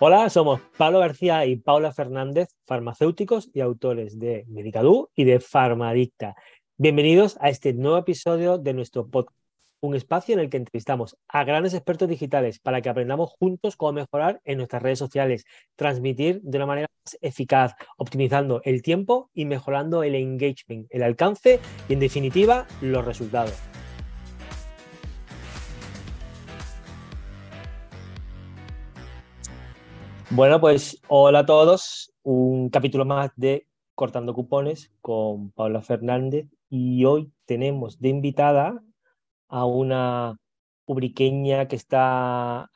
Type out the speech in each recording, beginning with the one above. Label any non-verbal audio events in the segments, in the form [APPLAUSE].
Hola, somos Pablo García y Paula Fernández, farmacéuticos y autores de Medicadú y de Farmadicta. Bienvenidos a este nuevo episodio de nuestro podcast, un espacio en el que entrevistamos a grandes expertos digitales para que aprendamos juntos cómo mejorar en nuestras redes sociales, transmitir de una manera más eficaz, optimizando el tiempo y mejorando el engagement, el alcance y, en definitiva, los resultados. Bueno, pues hola a todos. Un capítulo más de Cortando Cupones con Paula Fernández y hoy tenemos de invitada a una ubriqueña que está,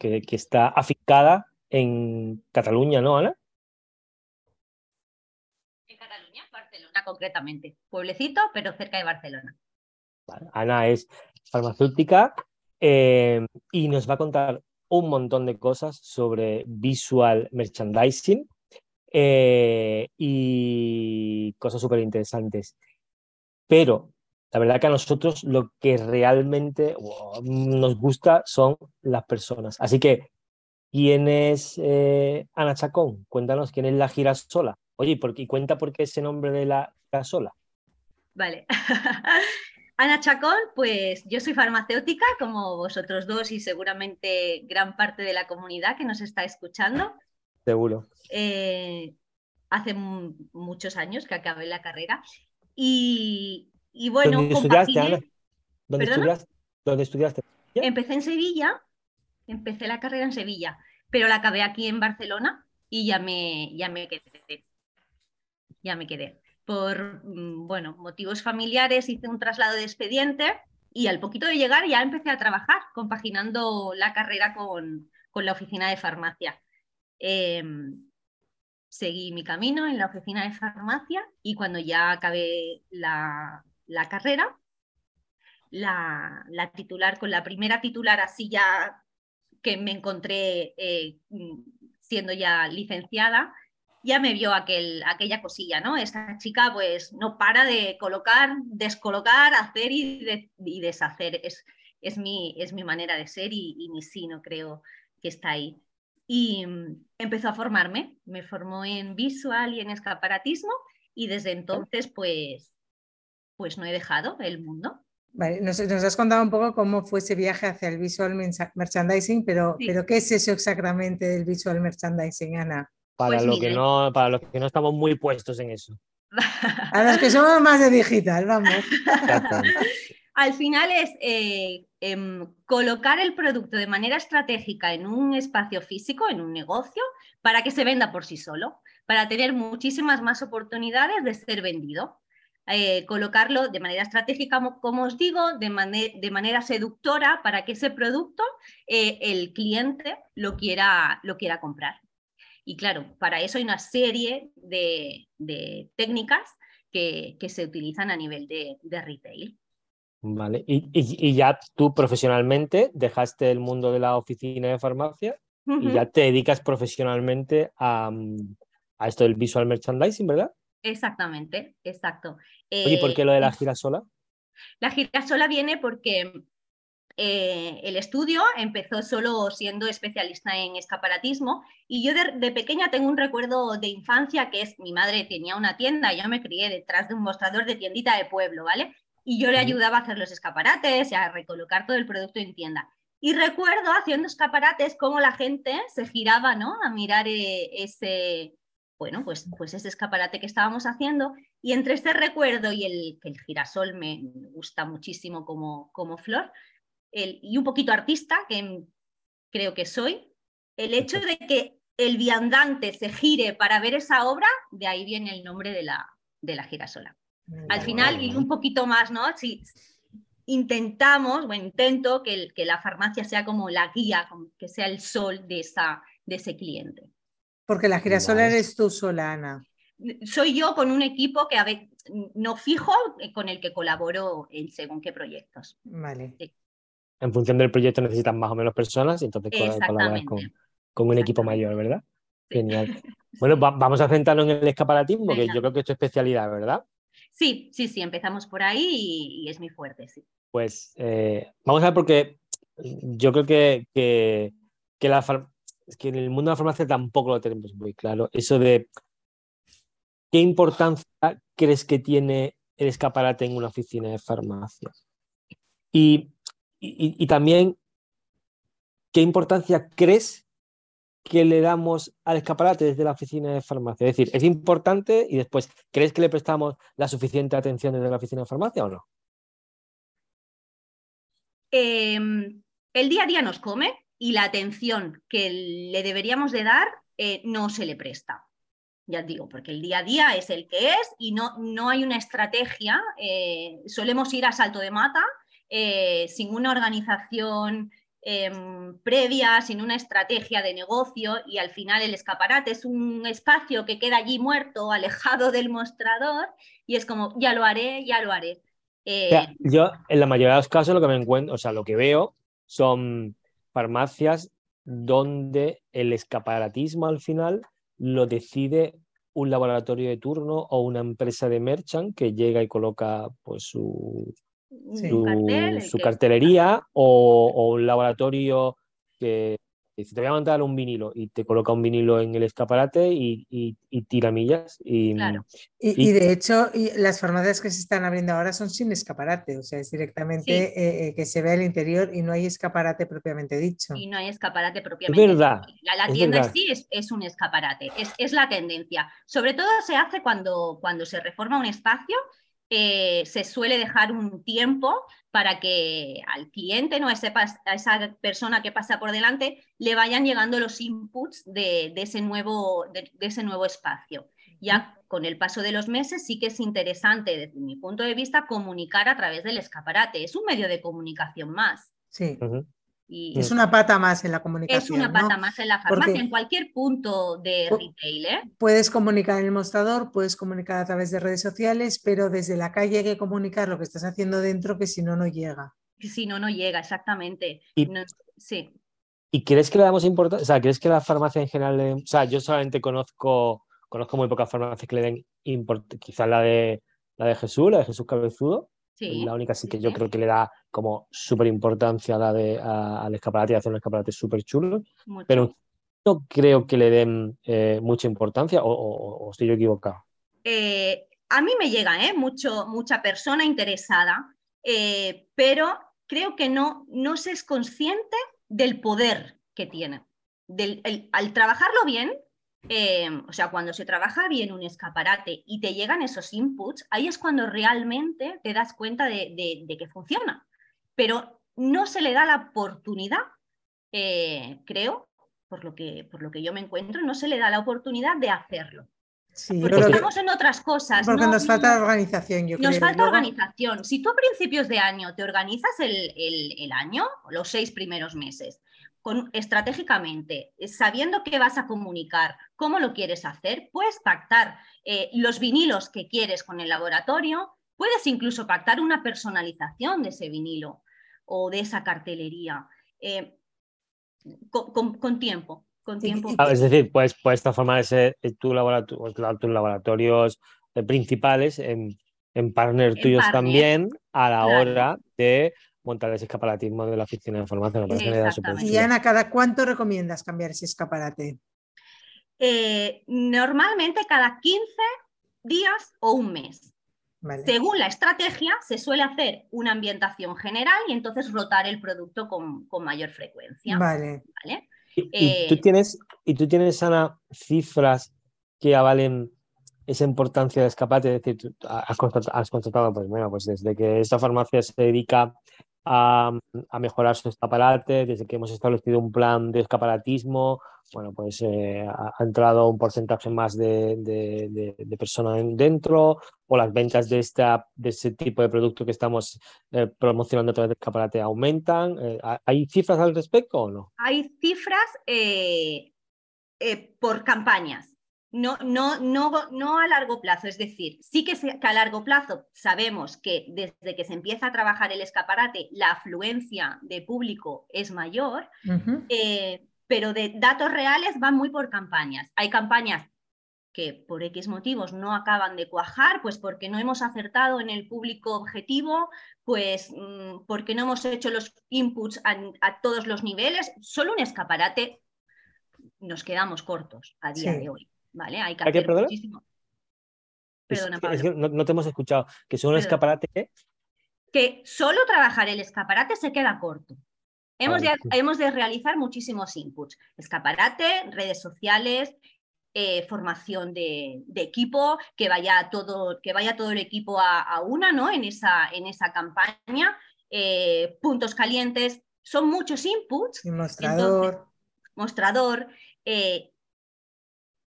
que, está afincada en Cataluña, ¿no, Ana? En Cataluña, Barcelona concretamente. Pueblecito, pero cerca de Barcelona. Ana es farmacéutica eh, y nos va a contar un montón de cosas sobre visual merchandising eh, y cosas súper interesantes. Pero la verdad que a nosotros lo que realmente nos gusta son las personas. Así que, ¿quién es eh, Ana Chacón? Cuéntanos quién es la girasola. Oye, y cuenta por qué ese nombre de la girasola. Vale. [LAUGHS] Ana Chacón, pues yo soy farmacéutica, como vosotros dos y seguramente gran parte de la comunidad que nos está escuchando. Seguro. Eh, hace muchos años que acabé la carrera. Y, bueno, ¿Dónde estudiaste, Ana? ¿Dónde estudiaste? Empecé en Sevilla, empecé la carrera en Sevilla, pero la acabé aquí en Barcelona y ya me, ya me quedé. Ya me quedé por mm, bueno, motivos familiares hice un traslado de expediente y al poquito de llegar ya empecé a trabajar, compaginando la carrera con, la oficina de farmacia. Em, seguí mi camino en la oficina de farmacia y cuando ya acabé la, carrera, la, titular, con la primera titular así ya que me encontré eh, siendo ya licenciada, ya me vio aquel, aquella cosilla, ¿no? Esta chica pues no para de colocar, descolocar, hacer y, deshacer. Es, es, mi, es mi manera de ser y, mi sí, no creo que está ahí. Y mm, empezó a formarme, me formó en visual y en escaparatismo y desde entonces pues, pues no he dejado el mundo. Vale, nos, has contado un poco cómo fue ese viaje hacia el visual merchandising, pero, pero ¿qué es eso exactamente del visual merchandising, Ana? Para, pues que no, para los que no estamos muy puestos en eso. A los que somos más de digital, vamos. Al final es eh, em, colocar el producto de manera estratégica en un espacio físico, en un negocio, para que se venda por sí solo, para tener muchísimas más oportunidades de ser vendido. Eh, colocarlo de manera estratégica, como, os digo, de, de, manera seductora para que ese producto eh, el cliente lo quiera, lo quiera comprar. Y claro, para eso hay una serie de, técnicas que, se utilizan a nivel de, retail. Vale, y, ya tú profesionalmente dejaste el mundo de la oficina de farmacia y ya te dedicas profesionalmente a, esto del visual merchandising, ¿verdad? Exactamente, exacto. Oye, ¿y por qué lo de la eh, girasola? La girasola viene porque eh, el estudio empezó solo siendo especialista en escaparatismo y yo de, pequeña tengo un recuerdo de infancia que es mi madre tenía una tienda y yo me crié detrás de un mostrador de tiendita de pueblo, ¿vale? Y yo le ayudaba a hacer los escaparates y a recolocar todo el producto en tienda. Y recuerdo haciendo escaparates cómo la gente se giraba, ¿no? A mirar eh, ese, bueno, pues, pues ese escaparate que estábamos haciendo. Y entre este recuerdo y el que el girasol me gusta muchísimo como, como flor, y un poquito artista, que creo que soy, el hecho de que el viandante se gire para ver esa obra, de ahí viene el nombre de la, de la girasola. Al final, y un poquito más, ¿no? Si intentamos, o intento que, que la farmacia sea como la guía, que sea el sol de, esa, de ese cliente. Porque la girasola eres tú sola, Ana. Soy yo con un equipo que a ver, no fijo eh, con el que colaboro en según qué proyectos. Vale en función del proyecto necesitas más o menos personas y entonces colaboras con, con un equipo mayor, ¿verdad? Genial. Bueno, vamos a centrarnos en el escaparatismo, que yo creo que es tu especialidad, ¿verdad? Sí, sí, sí, empezamos por ahí y, es muy fuerte, sí. Pues eh, vamos a ver porque yo creo que, que la es que en el mundo de la farmacia tampoco lo tenemos muy claro. Eso de qué importancia crees que tiene el escaparate en una oficina de farmacia. Y, y también, ¿qué importancia crees que le damos al escaparate desde la oficina de farmacia? Es decir, ¿es importante y después, ¿crees que le prestamos la suficiente atención desde la oficina de farmacia o no? Em, el día a día nos come y la atención que le deberíamos de dar eh, no se le presta. Ya digo, porque el día a día es el que es y no, no hay una estrategia. Eh, solemos ir a salto de mata eh, sin una organización em, previa, sin una estrategia de negocio y al final el escaparate es un espacio que queda allí muerto, [LAUGHS] alejado del mostrador y es como, ya lo haré, ya lo haré. yo en la mayoría de los casos lo que me encuentro, o sea, lo que veo son farmacias donde el escaparatismo al final lo decide un laboratorio de turno o una empresa de merchant que llega y coloca pues su, su, cartelería [LAUGHS] o, o, un laboratorio que Dice, te voy a montar un vinilo y te coloca un vinilo en el escaparate y, y, tira millas. Y, y, de hecho, las farmacias que se están abriendo ahora son sin escaparate, o sea, es directamente eh, eh, que se ve el interior y no hay escaparate propiamente dicho. Y no hay escaparate propiamente es verdad, La, tienda en sí es, es, un escaparate, es, es la tendencia. Sobre todo se hace cuando, cuando se reforma un espacio eh, se suele dejar un tiempo para que al cliente, ¿no? a, esa persona que pasa por delante, le vayan llegando los inputs de, ese, nuevo, de, ese nuevo espacio. Ya con el paso de los meses sí que es interesante, desde mi punto de vista, comunicar a través del escaparate. Es un medio de comunicación más. Sí es una pata más en la comunicación. Es una pata más en la farmacia, en cualquier punto de retail. ¿eh? Puedes comunicar en el mostrador, puedes comunicar a través de redes sociales, pero desde la calle hay que comunicar lo que estás haciendo dentro, que si no, no llega. Si no, no llega, exactamente. Y, sí. ¿Y crees que le damos importancia? O sea, ¿crees que la farmacia en general, o sea, yo solamente conozco, conozco muy pocas farmacias que le den importancia, quizás la de, la de Jesús, la de Jesús Cabezudo, la única sí que yo creo que le da como súper importancia a la de, al escaparate y hacer un escaparate súper chulo. Pero no creo que le den eh, mucha importancia o, estoy yo equivocado. Eh, a mí me llega ¿eh? Mucho, mucha persona interesada, pero creo que no, no se es consciente del poder que tiene. Del, al trabajarlo bien, Em, o sea, cuando se trabaja bien un escaparate y te llegan esos inputs, ahí es cuando realmente te das cuenta de, que funciona. Pero no se le da la oportunidad, eh, creo, por lo, que, por lo que yo me encuentro, no se le da la oportunidad de hacerlo. Sí, porque estamos en otras cosas. Porque nos falta organización, yo Nos falta organización. Si tú a principios de año te organizas el, el año, los seis primeros meses, estratégicamente, eh, sabiendo qué vas a comunicar, cómo lo quieres hacer, puedes pactar eh, los vinilos que quieres con el laboratorio, puedes incluso pactar una personalización de ese vinilo o de esa cartelería eh, con, tiempo. Con tiempo. Ah, es decir, puedes, puedes transformar ese, tu laboratorio, tus laboratorios principales en, en partner tuyos también a la hora de montar ese escaparatismo de la oficina de información. y Ana, ¿cada cuánto recomiendas cambiar ese escaparate? Eh, normalmente cada 15 días o un mes. Según la estrategia, se suele hacer una ambientación general y entonces rotar el producto con, mayor frecuencia. Vale. ¿Y, tú eh, tienes, y tú tienes, Ana, cifras que avalen esa importancia del escaparate? Es decir, has constatado, pues bueno, pues desde que esta farmacia se dedica a, mejorar su escaparate, desde que hemos establecido un plan de escaparatismo, bueno, pues eh, ha, entrado un porcentaje más de, personas dentro, o las ventas de, esta, de ese tipo de producto que estamos eh, promocionando a través del escaparate aumentan. Eh, ¿Hay cifras al respecto o no? Hay cifras por campañas. No, no, no, no a largo plazo, es decir, sí que, a largo plazo sabemos que desde que se empieza a trabajar el escaparate la afluencia de público es mayor, eh, pero de datos reales van muy por campañas. Hay campañas que por X motivos no acaban de cuajar, pues porque no hemos acertado en el público objetivo, pues mm, porque no hemos hecho los inputs a, todos los niveles, solo un escaparate nos quedamos cortos a día de hoy. ¿Vale? Hay que hacer muchísimo. Perdona, no, te hemos escuchado. ¿Que solo un escaparate Que solo trabajar el escaparate se queda corto. Hemos, de, hemos de realizar muchísimos inputs. Escaparate, redes sociales, eh, formación de, equipo, que vaya, todo, que vaya todo el equipo a, una ¿no? en, esa, en esa campaña, eh, puntos calientes, son muchos inputs. mostrador. mostrador. Eh,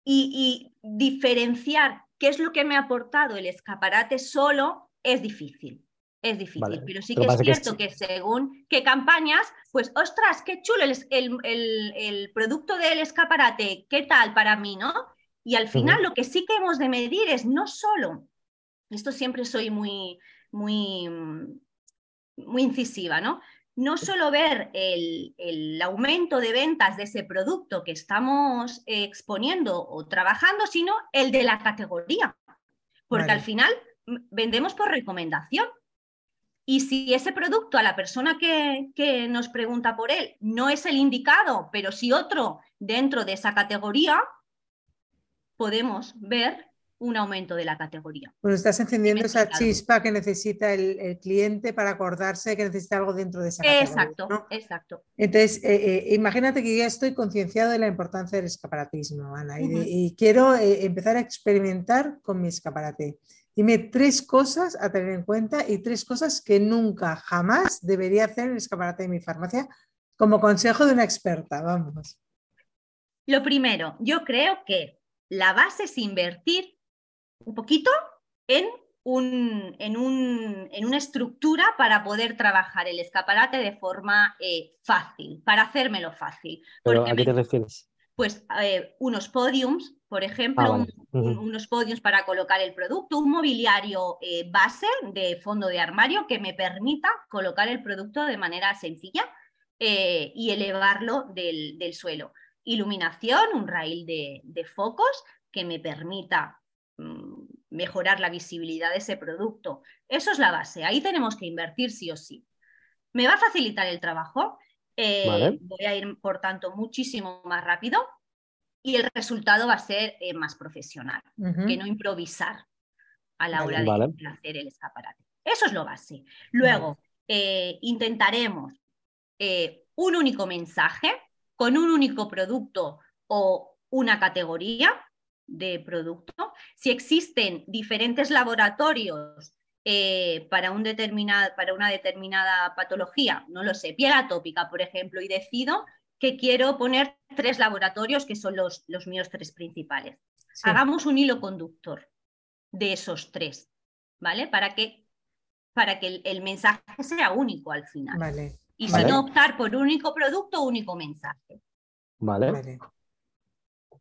y, y diferenciar qué es lo que me ha aportado el escaparate solo es difícil es difícil, pero sí que es cierto que, según qué campañas, pues ostras, qué chulo el, producto del escaparate, qué tal para mí, ¿no? Y al final lo que sí que hemos de medir es no solo, esto siempre soy muy, muy, muy incisiva, ¿no? No solo ver el, aumento de ventas de ese producto que estamos exponiendo o trabajando, sino el de la categoría. Porque al final vendemos por recomendación. Y si ese producto a la persona que, nos pregunta por él no es el indicado, pero si otro dentro de esa categoría, podemos ver un aumento de la categoría. Bueno, estás encendiendo esa chispa que necesita el, cliente para acordarse que necesita algo dentro de esa categoría. Exacto, exacto. Entonces, eh, eh, imagínate que ya estoy concienciado de la importancia del escaparatismo, Ana, y, quiero eh, empezar a experimentar con mi escaparate. Dime tres cosas a tener en cuenta y tres cosas que nunca, jamás debería hacer en el escaparate de mi farmacia como consejo de una experta. Vamos. Lo primero, yo creo que la base es invertir un poquito en, un, en, una estructura para poder trabajar el escaparate de forma eh, fácil, para hacérmelo fácil. ¿A qué te refieres? Pues eh, unos podiums, por ejemplo, ah, unos podios para colocar el producto, un mobiliario eh, base de fondo de armario que me permita colocar el producto de manera sencilla eh, y elevarlo del, suelo. Iluminación, un rail de, focos que me permita mejorar la visibilidad de ese producto. Eso es la base, ahí tenemos que invertir sí o sí. ¿Me va a facilitar el trabajo? Eh, voy a ir, por tanto, muchísimo más rápido y el resultado va a ser eh, más profesional, que no improvisar a la hora de hacer el escaparate. Eso es lo base. Luego, eh, intentaremos eh, un único mensaje con un único producto o una categoría de producto. Si existen diferentes laboratorios para, un para una determinada patología, no lo sé, piel atópica, por ejemplo, y decido que quiero poner tres laboratorios que son los, los míos tres principales. Hagamos un hilo conductor de esos tres, ¿vale? Para que, para que el, mensaje sea único al final. Vale. Y si no optar por único producto, único mensaje. Vale.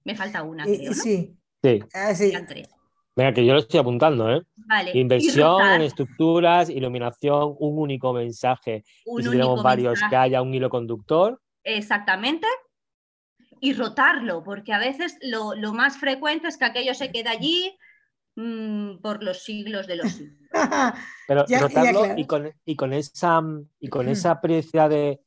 Me falta una, creo, Sí. Sí. Ah, sí. Venga, que yo lo estoy apuntando, ¿eh? Vale. Inversión en estructuras, iluminación, un único mensaje. y si tenemos varios, que haya un hilo conductor. Exactamente. Y rotarlo, porque a veces lo, más frecuente es que aquello se queda allí mm, por los siglos de los siglos. [LAUGHS] Pero rotarlo y, con, y, con, esa, y con esa precia de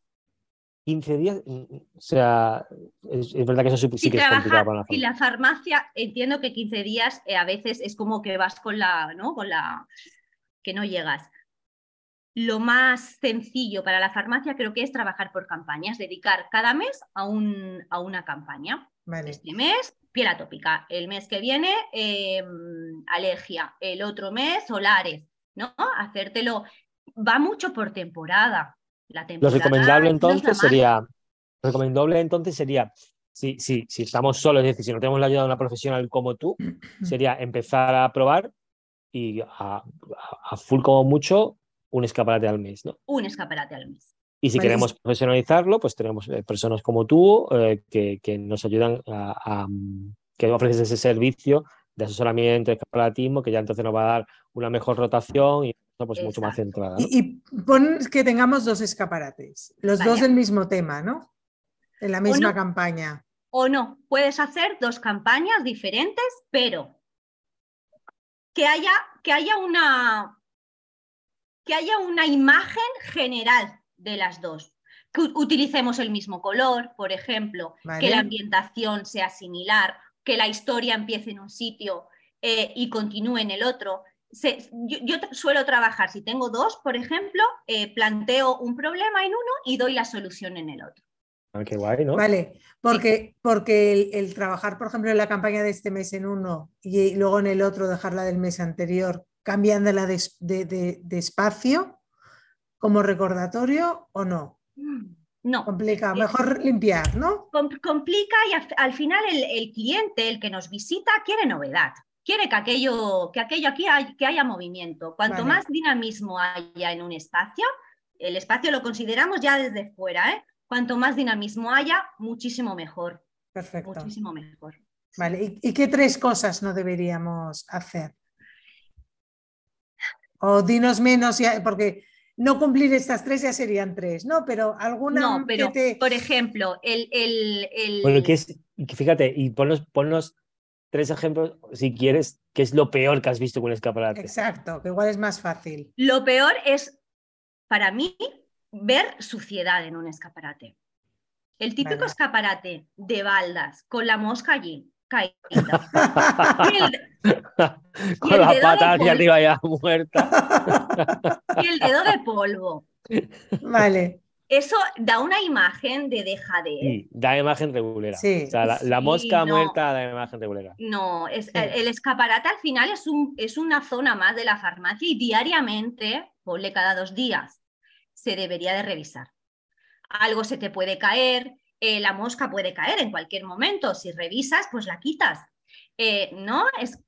15 días, o sea, es, verdad que eso sí, que es complicado para la farmacia. Y la farmacia, entiendo que 15 días eh, a veces es como que vas con la, ¿no? Con la que no llegas lo más sencillo para la farmacia creo que es trabajar por campañas, dedicar cada mes a, un, a una campaña. Este mes, piel atópica. El mes que viene, em, alergia. El otro mes, solares. ¿no? Hacértelo. Va mucho por temporada. La lo recomendable entonces sería, recomendable entonces sería, si, si, si estamos solos, es decir, si no tenemos la ayuda de una profesional como tú, [CLEARS THROAT] sería empezar a probar y a, a full como mucho un escaparate al mes, ¿no? Un escaparate al mes. Y si queremos profesionalizarlo, pues tenemos eh, personas como tú eh, que, nos ayudan a, que ofreces ese servicio de asesoramiento, de escaparatismo, que ya entonces nos va a dar una mejor rotación y pues mucho más centrada. Y, pon que tengamos dos escaparates, los dos del mismo tema, ¿no? En la misma campaña. O no, puedes hacer dos campañas diferentes, pero que haya, que haya una que haya una imagen general de las dos. Que utilicemos el mismo color, por ejemplo, que la ambientación sea similar, que la historia empiece en un sitio eh, y continúe en el otro. Yo, suelo trabajar, si tengo dos, por ejemplo, eh, planteo un problema en uno y doy la solución en el otro. Ah, qué guay, ¿no? Vale, porque, porque el, trabajar, por ejemplo, en la campaña de este mes en uno y luego en el otro dejarla del mes anterior, cambiándola de, de, espacio como recordatorio o no? Mm, no. Complica, mejor limpiar, ¿no? complica y al, final el, cliente, el que nos visita, quiere novedad. Quiere que aquello, que aquello aquí que haya movimiento. Cuanto más dinamismo haya en un espacio, el espacio lo consideramos ya desde fuera, ¿eh? Cuanto más dinamismo haya, muchísimo mejor. Perfecto. Muchísimo mejor. Vale, ¿y qué tres cosas no deberíamos hacer? O dinos menos, porque no cumplir estas tres ya serían tres, ¿no? Pero alguna. No, pero por ejemplo, el. el, Bueno, que es, fíjate, y ponnos, tres ejemplos, si quieres, qué es lo peor que has visto con el escaparate. Exacto, que igual es más fácil. Lo peor es, para mí, ver suciedad en un escaparate. El típico escaparate de baldas con la mosca allí, [LAUGHS] [LAUGHS] Con la pata hacia arriba ya muerta. y el dedo de polvo. [LAUGHS] Vale. Eso da una imagen de dejadez. Sí, da imagen regulera. la, mosca muerta da imagen regulera. No, es, el, escaparate al final es, un, es una zona más de la farmacia y diariamente, ponle cada dos días, se debería de revisar. Algo se te puede caer, eh, la mosca puede caer en cualquier momento. Si revisas, pues la quitas. Eh, ¿No? Es,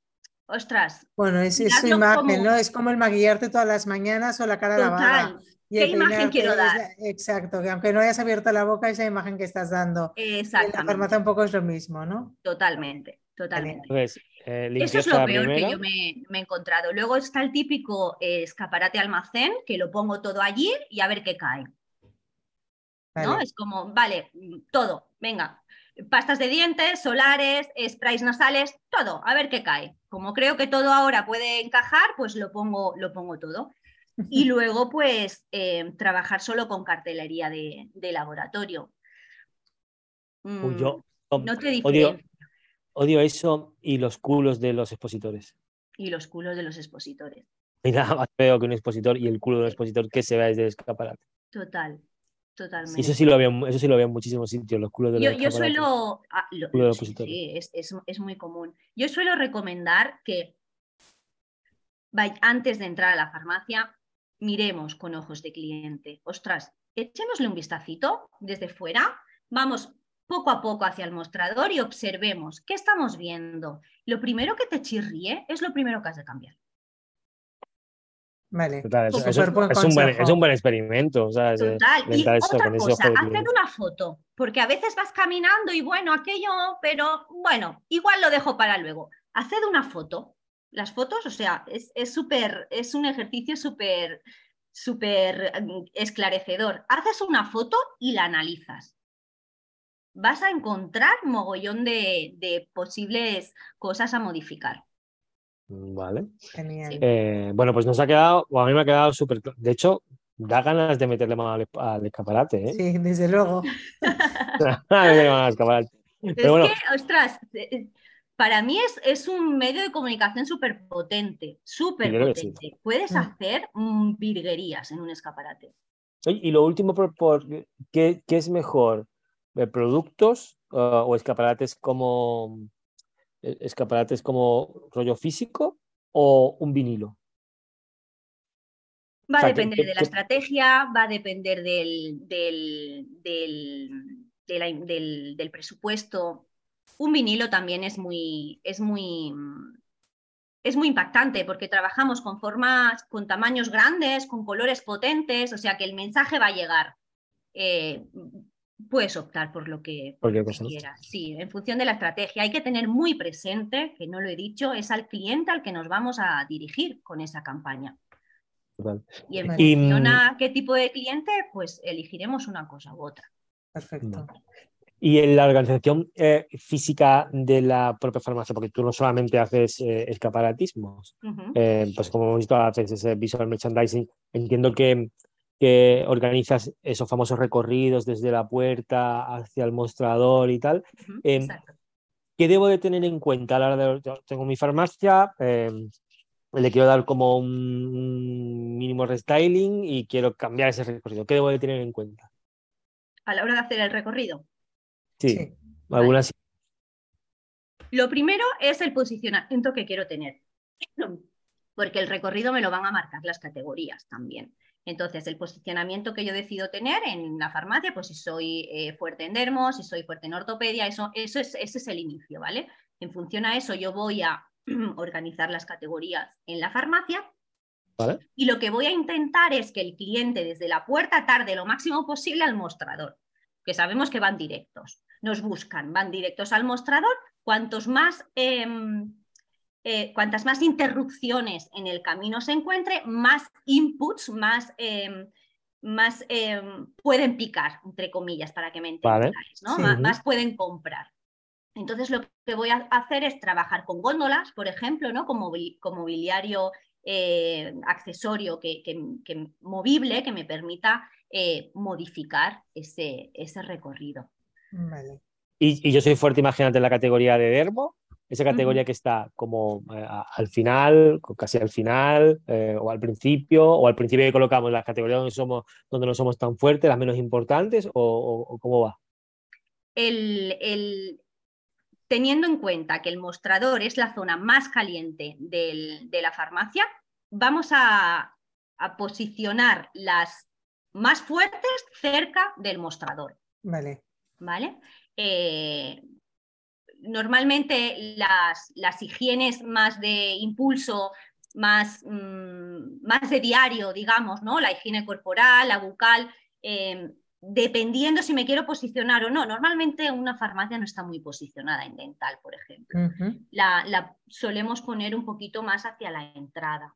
ostras. Bueno, es, su imagen, ¿no? Es como el maquillarte todas las mañanas o la cara lavada. ¿Qué imagen quiero dar? exacto, que aunque no hayas abierto la boca, esa imagen que estás dando. Exactamente. En la farmacia un poco es lo mismo, ¿no? Totalmente, totalmente. Eh, Eso es lo peor que yo me, he encontrado. Luego está el típico escaparate almacén, que lo pongo todo allí y a ver qué cae. ¿no? Es como, vale, todo, venga, pastas de dientes, solares, sprays nasales, todo, a ver qué cae. Como creo que todo ahora puede encajar, pues lo pongo, lo pongo todo. Y luego, pues, eh, trabajar solo con cartelería de, laboratorio. Mm, no te odio, odio eso y los culos de los expositores. Y los culos de los expositores. Y nada más feo que un expositor y el culo de un expositor que se vea desde el escaparate. Total. Totalmente. Eso sí lo había, eso sí lo había en muchísimos sitios, los culos de los Yo, yo suelo. Ah, sí, es, es, muy común. Yo suelo recomendar que antes de entrar a la farmacia miremos con ojos de cliente. Ostras, echémosle un vistacito desde fuera, vamos poco a poco hacia el mostrador y observemos qué estamos viendo. Lo primero que te chirríe es lo primero que has de cambiar. Vale. es, un buen, experimento. Total. Y otra cosa, haced una foto, porque a veces vas caminando y bueno, aquello, pero bueno, igual lo dejo para luego. Haced una foto. Las fotos, o sea, es súper, es, un ejercicio súper, súper mm, esclarecedor. Haces una foto y la analizas. Vas a encontrar mogollón de posibles cosas a modificar. Vale. Genial. Eh, bueno, pues nos ha quedado, o a mí me ha quedado súper De hecho, da ganas de meterle mano al, escaparate. ¿eh? Sí, desde luego. [LAUGHS] es que, ostras, eh, para mí es, es un medio de comunicación súper potente, súper potente. Puedes mm. hacer mm, virguerías en un escaparate. Y lo último, por, ¿qué, es mejor? ¿Productos o escaparates como e-, escaparates como rollo físico o un vinilo? Va a depender de la estrategia, va a depender del, del, presupuesto. Un vinilo también es muy, es muy, es muy impactante porque trabajamos con formas, con tamaños grandes, con colores potentes, o sea que el mensaje va a llegar. Eh, puedes optar por lo que, quieras. Sí, en función de la estrategia. Hay que tener muy presente, que no lo he dicho, es al cliente al que nos vamos a dirigir con esa campaña. Y en función a qué tipo de cliente, pues elegiremos una cosa u otra. Perfecto. Y en la organización eh, física de la propia farmacia, porque tú no solamente haces eh, escaparatismos, eh, pues como hemos visto, haces ese visual merchandising. Entiendo que, que, organizas esos famosos recorridos desde la puerta hacia el mostrador y tal. Em, ¿Qué debo de tener en cuenta a la hora de... Yo tengo mi farmacia, em, le quiero dar como un mínimo restyling y quiero cambiar ese recorrido. ¿Qué debo de tener en cuenta? A la hora de hacer el recorrido. Sí, algunas. Lo primero es el posicionamiento que quiero tener, porque el recorrido me lo van a marcar las categorías también. Entonces, el posicionamiento que yo decido tener en la farmacia, pues si soy eh, fuerte en dermo, si soy fuerte en ortopedia, eso, eso es, ese es el inicio, ¿vale? En función a eso, yo voy a [CLEARS THROAT] organizar las categorías en la farmacia. Y lo que voy a intentar es que el cliente desde la puerta tarde lo máximo posible al mostrador, que sabemos que van directos. Nos buscan, van directos al mostrador. Cuantos más, em, eh, cuantas más interrupciones en el camino se encuentre, más inputs, más, em, más em, pueden picar, entre comillas, para que me entendáis, ¿no? más pueden comprar. Entonces lo que voy a hacer es trabajar con góndolas, por ejemplo, ¿no? como, mobiliario eh, accesorio que, movible que me permita eh, modificar ese, ese recorrido. Y, yo soy fuerte, imagínate, en la categoría de dermo, esa categoría que está como eh, al final, casi al final, o al principio, o al principio que colocamos las categorías donde, somos, donde no somos tan fuertes, las menos importantes, o, cómo va. el, teniendo en cuenta que el mostrador es la zona más caliente de la farmacia, vamos a, posicionar las más fuertes cerca del mostrador. Vale. ¿Vale? Eh, normalmente las, las, higienes más de impulso, más, mm, más de diario, digamos, ¿no? La higiene corporal, la bucal, eh, dependiendo si me quiero posicionar o no. Normalmente una farmacia no está muy posicionada en dental, por ejemplo. la, solemos poner un poquito más hacia la entrada.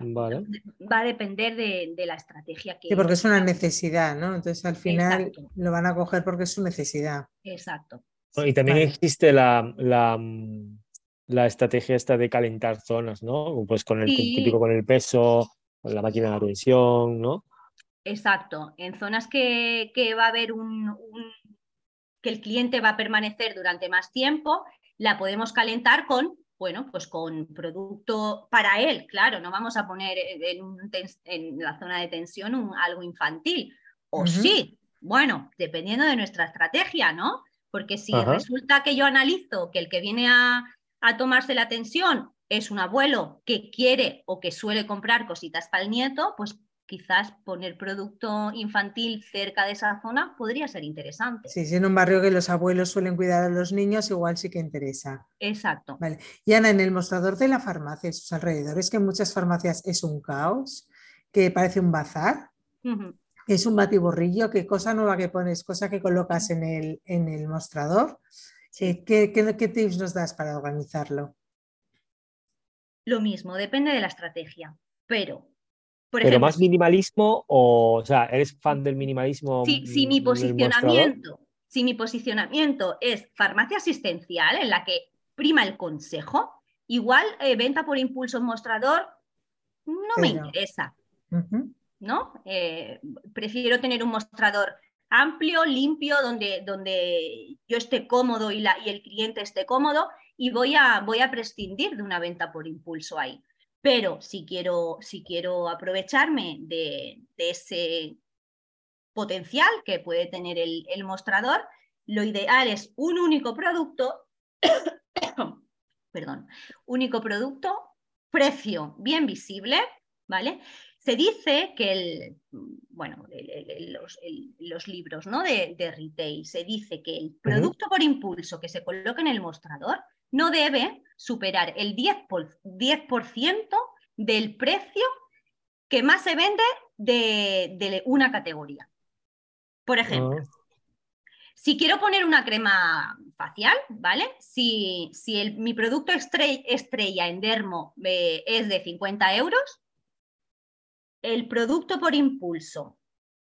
Va a depender de, la estrategia que... Sí, porque es una necesidad, ¿no? Entonces al final lo van a coger porque es su necesidad. Exacto. Y también existe la, la, estrategia esta de calentar zonas, ¿no? Pues con el típico con el peso, con la máquina de tensión, ¿no? Exacto, en zonas que, va a haber un, que el cliente va a permanecer durante más tiempo, la podemos calentar con, bueno, pues con producto para él, claro, no vamos a poner en, la zona de tensión algo infantil. O sí, bueno, dependiendo de nuestra estrategia, ¿no? Porque si resulta que yo analizo que el que viene a, a tomarse la tensión es un abuelo que quiere o que suele comprar cositas para el nieto, pues quizás poner producto infantil cerca de esa zona podría ser interesante. Sí, si en un barrio que los abuelos suelen cuidar a los niños, igual sí que interesa. Exacto. Vale. Y Ana, en el mostrador de la farmacia, en sus alrededores, que en muchas farmacias es un caos, que parece un bazar. Es un batiborrillo, qué cosa nueva que pones, cosa que colocas en el, en el mostrador. Eh, ¿qué, qué tips nos das para organizarlo? Lo mismo, depende de la estrategia, pero pero más minimalismo o, o sea, ¿eres fan del minimalismo? Sí, si mi posicionamiento, si mi posicionamiento es farmacia asistencial en la que prima el consejo, igual eh, venta por impulso en mostrador no me interesa. ¿No? Eh, prefiero tener un mostrador amplio, limpio, donde, donde yo esté cómodo y, la, y el cliente esté cómodo y voy a, voy a prescindir de una venta por impulso ahí. Pero si quiero, si quiero aprovecharme de, ese potencial que puede tener el, mostrador, lo ideal es un único producto, [COUGHS] perdón, único producto, precio bien visible, ¿vale? Se dice que el, bueno, los, libros ¿no? de, retail, se dice que el producto por impulso que se coloca en el mostrador no debe superar el 10%, por, 10 del precio que más se vende de, una categoría. Por ejemplo, ah. si quiero poner una crema facial, ¿vale? Si, si mi producto estrella, en Dermo eh, es de 50 euros, el producto por impulso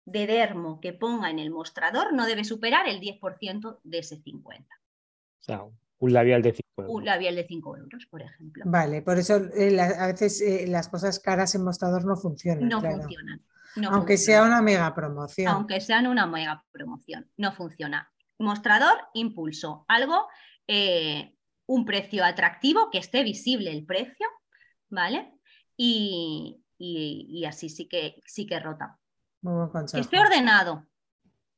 de dermo que ponga en el mostrador no debe superar el 10% de ese 50. O sea, un labial de 5 euros. Un labial de 5 euros, por ejemplo. Vale, por eso eh, la- a veces eh, las cosas caras en mostrador no funcionan. No claro. funcionan. no Aunque sea una mega promoción. aunque sean una mega promoción. No funciona. Mostrador, impulso. Algo, eh, un precio atractivo, que esté visible el precio, ¿vale? Y, y- y así sí que, sí que rota. Muy buen Que esté ordenado.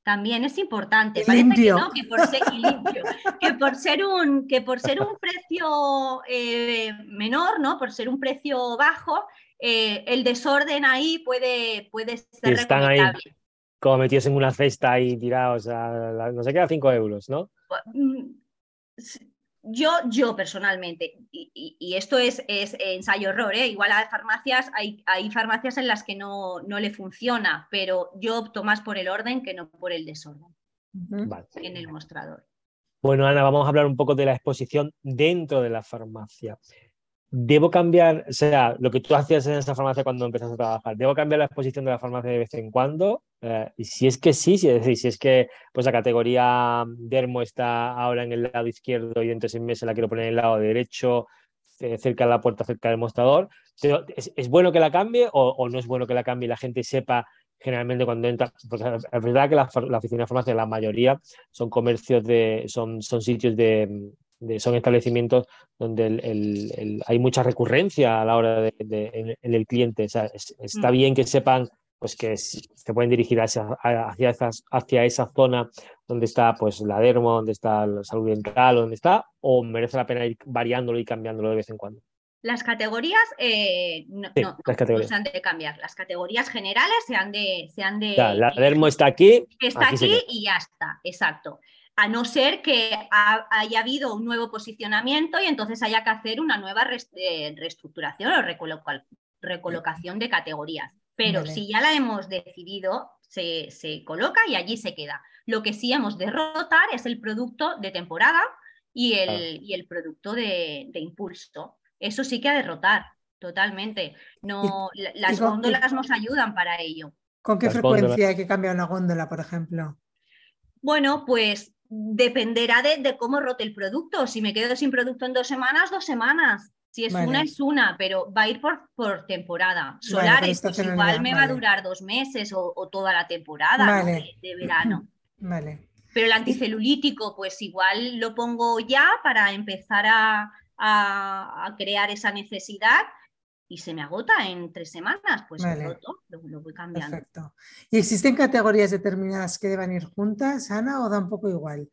También es importante. Y Parece limpio. que no, que por ser, y limpio. que por ser un, que por ser un precio eh, menor, ¿no? Por ser un precio bajo, eh, el desorden ahí puede, puede ser están ahí. Como metidos en una cesta ahí tirados, a la- no sé qué, a 5 euros, ¿no? Yo, yo personalmente, y, y- y esto es, es ensayo-error, ¿eh? igual a farmacias, hay, hay farmacias en las que no, no le funciona, pero yo opto más por el orden que no por el desorden. Vale. en el mostrador. Bueno, Ana, vamos a hablar un poco de la exposición dentro de la farmacia. ¿Debo cambiar, o sea, lo que tú hacías en esa farmacia cuando empezaste a trabajar, ¿debo cambiar la exposición de la farmacia de vez en cuando? Eh, y si es que sí, si es decir, si es que pues la categoría dermo está ahora en el lado izquierdo y dentro de seis meses la quiero poner en el lado derecho, cerca de la puerta, cerca del mostrador, ¿es, es bueno que la cambie o, no es bueno que la cambie y la gente sepa generalmente cuando entra? Porque es verdad que la, oficina de farmacia, la mayoría son comercios de, son sitios de, de- son establecimientos donde el- el- el- hay mucha recurrencia a la hora de, de- en, en el cliente. O sea, es- está Mm. bien que sepan pues que se pueden dirigir hacia, hacia, esas- hacia esa zona donde está pues la dermo, donde está la salud dental, donde está, o merece la pena ir variándolo y cambiándolo de vez en cuando. Las categorías eh, no, Sí, no- las no categorías. se han de cambiar. Las categorías generales se han de... Se han de la dermo está aquí, está aquí y ya está, exacto. A no ser que ha- haya habido un nuevo posicionamiento y entonces haya que hacer una nueva eh, reestructuración o recoloca- recolocación de categorías. Pero Vale. si ya la hemos decidido, se, se coloca y allí se queda. Lo que sí hemos de rotar es el producto de temporada y el, y el producto de, de impulso. Eso sí que ha de rotar, totalmente. No, la- las con- góndolas nos ayudan para ello. ¿Con qué Las frecuencia góndolas. hay que cambiar una góndola, por ejemplo? Bueno, pues dependerá de, de cómo rote el producto. Si me quedo sin producto en dos semanas, dos semanas. Si es Vale. una, es una, pero va a ir por, por temporada. por Solares, pues estacionalidad, igual me va a vale. durar dos meses o, o toda la temporada ¿no? Vale. de, de verano. [CLEARS THROAT] Vale. Pero el anticelulítico, pues igual lo pongo ya para empezar a, a- a crear esa necesidad y se me agota en tres semanas, pues Vale. lo roto, lo, lo voy cambiando. Perfecto. ¿Y existen categorías determinadas que deban ir juntas, Ana, o da un poco igual?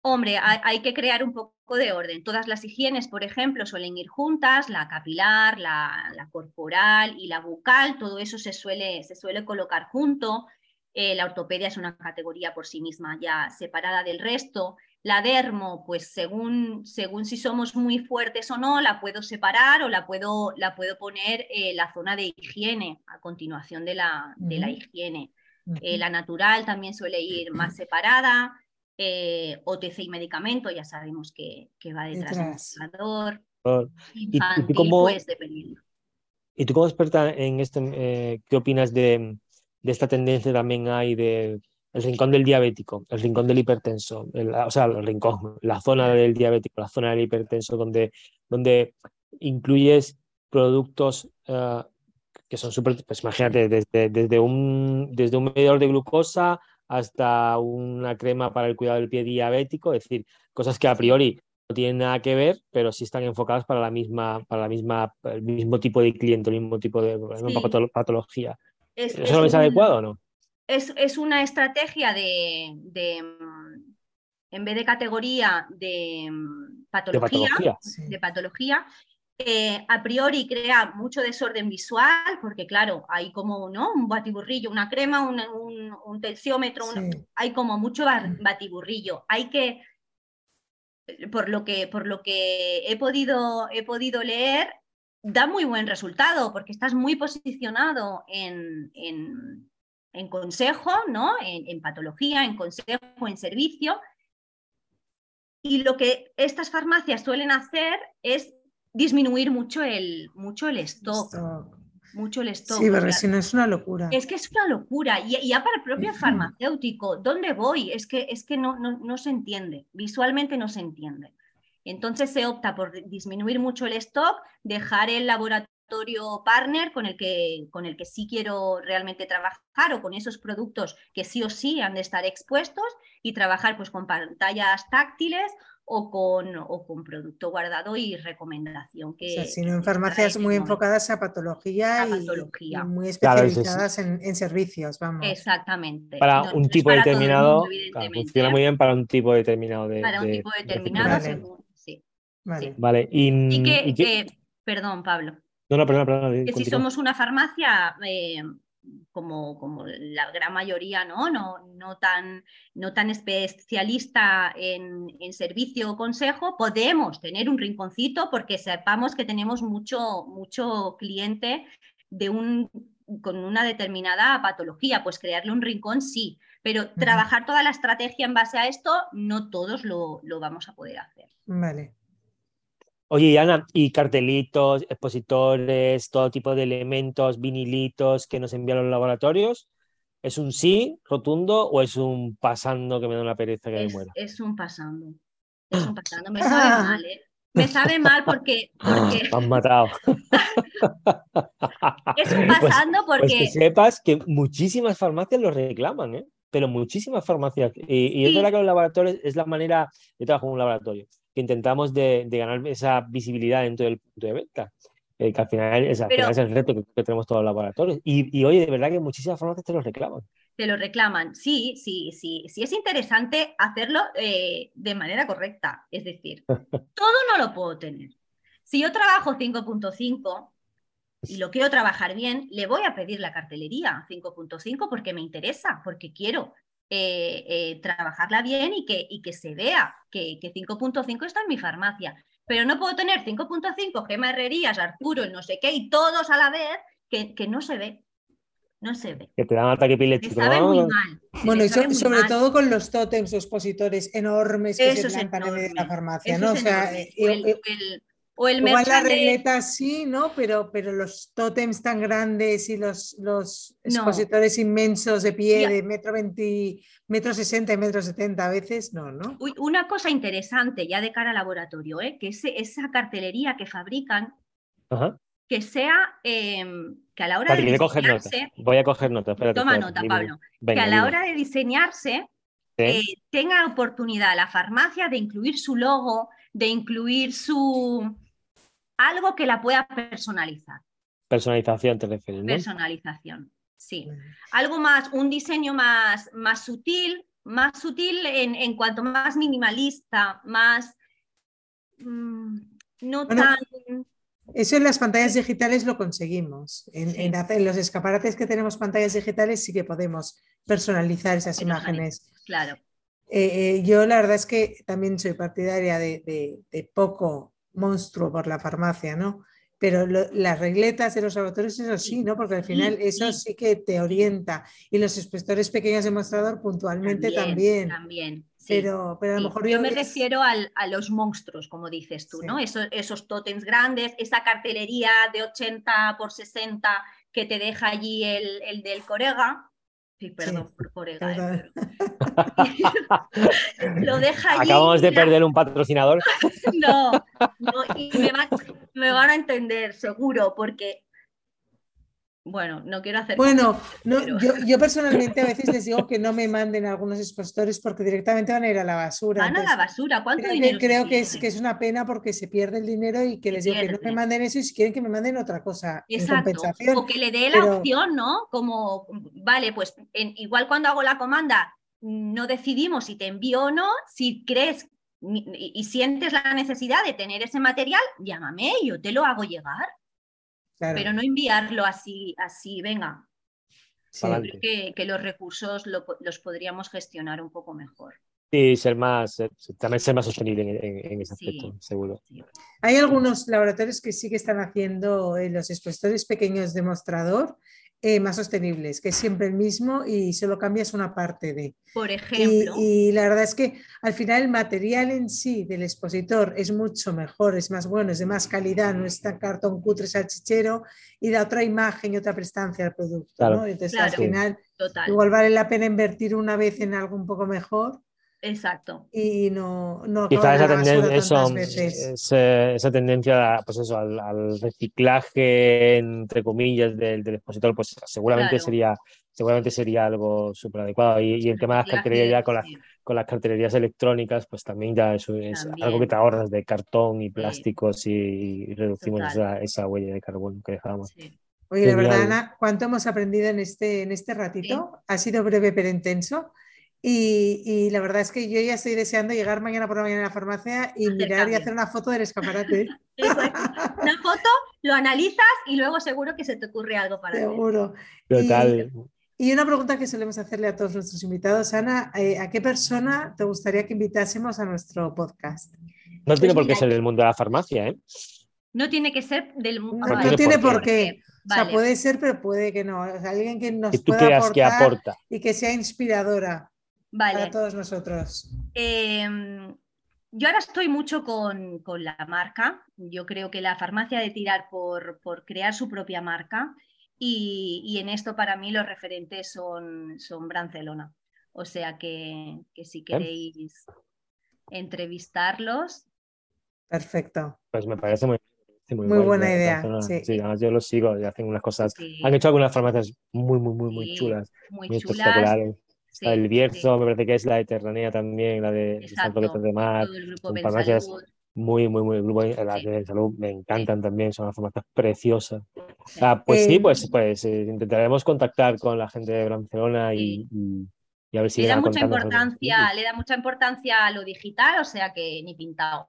Hombre, hay, hay que crear un poco de orden. Todas las higienes, por ejemplo, suelen ir juntas, la capilar, la, la corporal y la bucal, todo eso se suele, se suele colocar junto. Eh, la ortopedia es una categoría por sí misma ya separada del resto. La dermo, pues según, según si somos muy fuertes o no, la puedo separar o la puedo, la puedo poner en la zona de higiene a continuación de la, de la higiene. Eh, la natural también suele ir más separada. eh, OTC y medicamento, ya sabemos que, que va detrás del mostrador. y tú cómo- pues dependiendo. Y tú como experta en este, eh, ¿qué opinas de, de esta tendencia también hay de el rincón del diabético, el rincón del hipertenso, el- o sea, el rincón, la zona del diabético, la zona del hipertenso, donde, donde incluyes productos eh, que son súper, pues imagínate, desde, desde, un, desde un medidor de glucosa hasta una crema para el cuidado del pie diabético, es decir, cosas que a priori no tienen nada que ver, pero sí están enfocadas para la misma, para la misma, el mismo tipo de cliente, el mismo tipo de Sí. patología. Es, ¿Eso es un- adecuado o no? es, es una estrategia de, de, mm, en vez de categoría de mm, De patología. Sí. de patología, eh, a priori crea mucho desorden visual, porque claro, hay como ¿no? un batiburrillo, una crema, un, un- un tensiómetro, hay como mucho ba- batiburrillo. Hay que, por lo que, por lo que he, podido, he podido leer, da muy buen resultado, porque estás muy posicionado en, en- en consejo, ¿no? En, en patología, en consejo, en servicio. Y lo que estas farmacias suelen hacer es disminuir mucho el, mucho el stock. Mucho el stock. Sí, pero si no es una locura. es que es una locura. Y y ya para el propio farmacéutico, ¿dónde voy? Es que, es que no, no, no se entiende. Visualmente no se entiende. Entonces se opta por disminuir mucho el stock, dejar el laboratorio partner con el que, con el que sí quiero realmente trabajar o con esos productos que sí o sí han de estar expuestos y trabajar pues con pantallas táctiles o con, o con producto guardado y recomendación. O Que, sea, que sino en farmacias muy enfocadas a patología, A y- patología. y muy Claro, eso sí. especializadas en, en servicios, vamos. Exactamente. Para No, un tipo determinado, mundo, claro, evidentemente, funciona muy bien para un tipo determinado de. Para un de- tipo de determinado, según-. Vale. Vale, y, Y que, y eh, perdón, Pablo, No, no, perdona, perdona. que si somos una farmacia, eh, como, como la gran mayoría, ¿no? No, no, tan, no tan especialista en, en servicio o consejo, podemos tener un rinconcito porque sepamos que tenemos mucho, mucho cliente de un, con una determinada patología, pues crearle un rincón sí, pero trabajar toda la estrategia en base a esto, no todos lo, lo vamos a poder hacer. Vale. Oye, y Ana, y cartelitos, expositores, todo tipo de elementos, vinilitos que nos envían los laboratorios, ¿es un sí rotundo o es un pasando que me da una pereza que me Es, muera? es un pasando. Es un pasando. Me sabe mal, ¿eh? Me sabe mal porque, porque Me han matado. [LAUGHS] es un Pues- pasando Pues que porque sepas que muchísimas farmacias lo reclaman, ¿eh? Pero muchísimas farmacias. Y, y es verdad que los laboratorios es la manera, yo trabajo en un laboratorio, que intentamos de, de ganar esa visibilidad dentro del punto de venta. eh, que al final, es, al Pero- final es el reto que, que tenemos todos los laboratorios. Y, y oye, de verdad que muchísimas farmacias te lo reclaman. te lo reclaman. Sí, sí, sí. Sí es interesante hacerlo eh, de manera correcta. Es decir, [LAUGHS] todo no lo puedo tener. Si yo trabajo 5.5 y lo quiero trabajar bien, le voy a pedir la cartelería 5.5 porque me interesa, porque quiero eh, eh, trabajarla bien y que, y que se vea que, que 5.5 está en mi farmacia. Pero no puedo tener 5.5, Gema Herrerías, Arturo, no sé qué, y todos a la vez, que, que no se ve. No se ve. Que te dan ataque epiléptico. sabe ¿no? muy mal. Bueno, y so- sobre mal. todo con los tótems o expositores enormes que Eso se plantan en la farmacia, Eso ¿no? es O sea, enorme. eh, o el, eh, el- o el igual la merchan de- sí, ¿no? Pero, pero los tótems tan grandes y los, los No. expositores inmensos de pie Ya. de metro 20, metro 60 y metro 70 a veces, no, ¿no? Uy, una cosa interesante ya de cara al laboratorio, ¿eh? que ese- esa cartelería que fabrican, Ajá. que sea eh, que a la hora de que voy a coger nota. diseñarse, Voy a coger nota. Espérate, toma espérate, nota, dime. Pablo, Venga, que a la dime. hora de diseñarse ¿Sí? eh, tenga oportunidad la farmacia de incluir su logo, de incluir su algo que la pueda personalizar. Personalización te refieres, ¿no? Personalización, sí. Algo más, un diseño más, más sutil, más sutil en, en cuanto más minimalista, más mm, no Bueno, tan Eso en las pantallas digitales lo conseguimos. En, Sí. en los escaparates que tenemos pantallas digitales sí que podemos personalizar esas imágenes. claro. Eh, eh, yo la verdad es que también soy partidaria de, de- de poco monstruo por la farmacia, ¿no? Pero lo- las regletas de los laboratorios, eso sí, ¿no? Porque al Sí, final eso sí. sí que te orienta. Y los expositores pequeños de mostrador puntualmente también. también, sí. Pero, pero a lo mejor yo me es- refiero al- a los monstruos, como dices tú. ¿no? Esos, esos tótems grandes, esa cartelería de 80 por 60 que te deja allí el, el del Corega. Sí, perdón por Corega. Perdón. pero [LAUGHS] [LAUGHS] Lo deja allí. Acabamos de perder un patrocinador. [LAUGHS] No, no, y me van a entender, seguro, porque. Bueno, no quiero hacer. Bueno, no, pero- yo, yo [LAUGHS] personalmente a veces les digo que no me manden algunos expositores porque directamente van a ir a la basura. Van a la basura. ¿Cuánto creo que, dinero se creo que es, que es una pena porque se pierde el dinero y que Se les digo que no me manden eso y si quieren que me manden otra cosa Exacto. compensación. O que le dé la pero- opción, ¿no? Como, vale, pues en- igual cuando hago la comanda no decidimos si te envío o no, si crees y, y sientes la necesidad de tener ese material, llámame y yo te lo hago llegar, Claro, pero no enviarlo así, así, venga. sí. Creo que, que los recursos lo los podríamos gestionar un poco mejor. Sí, ser más, ser- también ser más sostenible en, en- en ese Sí. aspecto, seguro. Hay algunos laboratorios que sí que están haciendo eh, los expositores pequeños de mostrador eh, más sostenibles, que es siempre el mismo y solo cambias una parte de. Por ejemplo. Y, la verdad es que al final el material en sí del expositor es mucho mejor, es más bueno, es de más calidad, no es tan cartón cutre salchichero y da otra imagen y otra prestancia al producto. ¿no? Entonces al final igual vale la pena invertir una vez en algo un poco mejor Exacto. Y no, no Quizá esa, tendencia, esa, tendencia pues eso, al, reciclaje, entre comillas, del, del expositor, pues seguramente sería seguramente sería algo súper adecuado. Y, el tema de las cartelerías ya con las, con las cartelerías electrónicas, pues también ya eso es algo que te ahorras de cartón y plásticos y, reducimos esa, esa, huella de carbono que dejamos. Oye, de verdad, Ana, ¿cuánto hemos aprendido en este, en este ratito? Ha sido breve pero intenso. Y, la verdad es que yo ya estoy deseando llegar mañana por la mañana a la farmacia y mirar y hacer una foto del escaparate. [LAUGHS] Una foto, lo analizas y luego seguro que se te ocurre algo para Seguro. Total. Y, una pregunta que solemos hacerle a todos nuestros invitados, Ana, eh, ¿a qué persona te gustaría que invitásemos a nuestro podcast? No tiene por qué ser del mundo de la farmacia, ¿eh? No tiene que ser del mundo. No, no tiene por qué. O sea, puede ser, pero puede que no. O sea, alguien que nos tú pueda aportar que aporta. y que sea inspiradora. Vale. Para todos nosotros. Em, yo ahora estoy mucho con, la marca. Yo creo que la farmacia de tirar por, crear su propia marca y, en esto para mí los referentes son, son Brancelona. O sea que, si queréis entrevistarlos. Perfecto. Pues me parece muy, muy, buena idea. Sí. además yo los sigo y hacen unas cosas. Han hecho algunas farmacias muy, muy, muy, muy chulas. Muy, espectaculares el Bierzo, me parece que es la de Terranea también, la de Santo López de Mar. farmacias muy, muy, muy, grupo, las de salud me encantan también, son unas farmacias preciosas. pues sí, pues, pues eh, intentaremos contactar con la gente de Barcelona y, a ver si le da mucha importancia, le da mucha importancia a lo digital, o sea que ni pintado.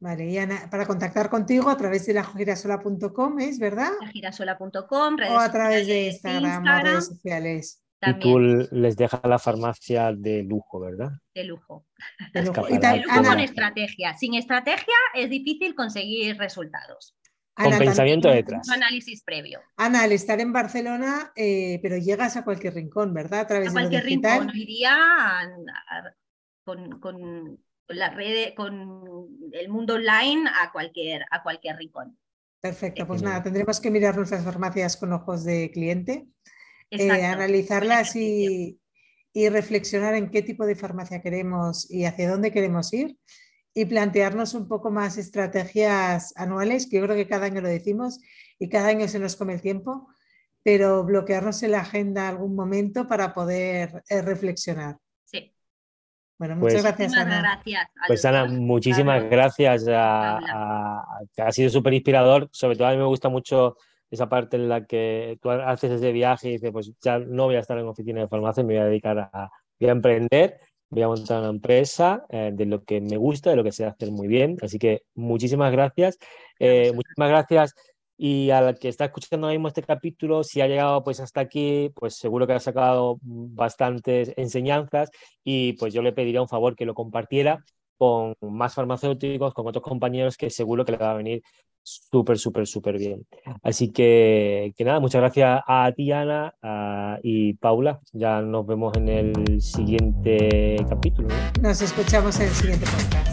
Vale, y Ana, para contactar contigo a través de la girasola.com, ¿es verdad? La girasola.com, o a través de Instagram, o redes sociales. Y tú les dejas la farmacia de lujo, ¿verdad? De lujo. De lujo, con estrategia. Sin estrategia es difícil conseguir resultados. con pensamiento detrás. Un análisis previo. Ana, al estar en Barcelona, eh, pero llegas a cualquier rincón, ¿verdad? A través a cualquier de rincón. Iría con, la red, con el mundo online a cualquier, a cualquier rincón. Perfecto, pues nada, tendremos que mirar nuestras farmacias con ojos de cliente eh, analizarlas y, reflexionar en qué tipo de farmacia queremos y hacia dónde queremos ir y plantearnos un poco más estrategias anuales, que yo creo que cada año lo decimos y cada año se nos come el tiempo, pero bloquearnos en la agenda algún momento para poder eh, reflexionar. Sí. Bueno, muchas pues gracias, Ana. Gracias pues Ana, muchísimas gracias. ha sido súper inspirador. Sobre todo a mí me gusta mucho esa parte en la que tú haces ese viaje y dices, pues ya no voy a estar en oficina de farmacia, me voy a dedicar a, voy a emprender, voy a montar una empresa eh, de lo que me gusta, de lo que sé hacer muy bien. Así que muchísimas gracias. Eh, muchísimas gracias. Y al que está escuchando ahora mismo este capítulo, si ha llegado pues hasta aquí, pues seguro que ha sacado bastantes enseñanzas y pues yo le pediría un favor que lo compartiera con más farmacéuticos, con otros compañeros que seguro que le va a venir súper, súper, súper bien. Así que, que, nada, muchas gracias a ti, Ana, y Paula. Ya nos vemos en el siguiente capítulo. Nos escuchamos en el siguiente podcast.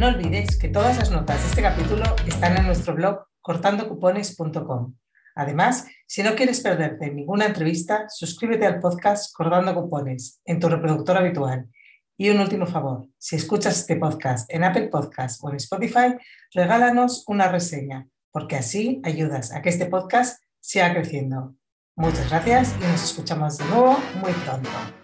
No olvides que todas las notas de este capítulo están en nuestro blog cortandocupones.com. Además, si no quieres perderte ninguna entrevista, suscríbete al podcast Cortando Cupones en tu reproductor habitual y un último favor, si escuchas este podcast en Apple Podcast o en Spotify, regálanos una reseña, porque así ayudas a que este podcast siga creciendo. Muchas gracias y nos escuchamos de nuevo muy pronto.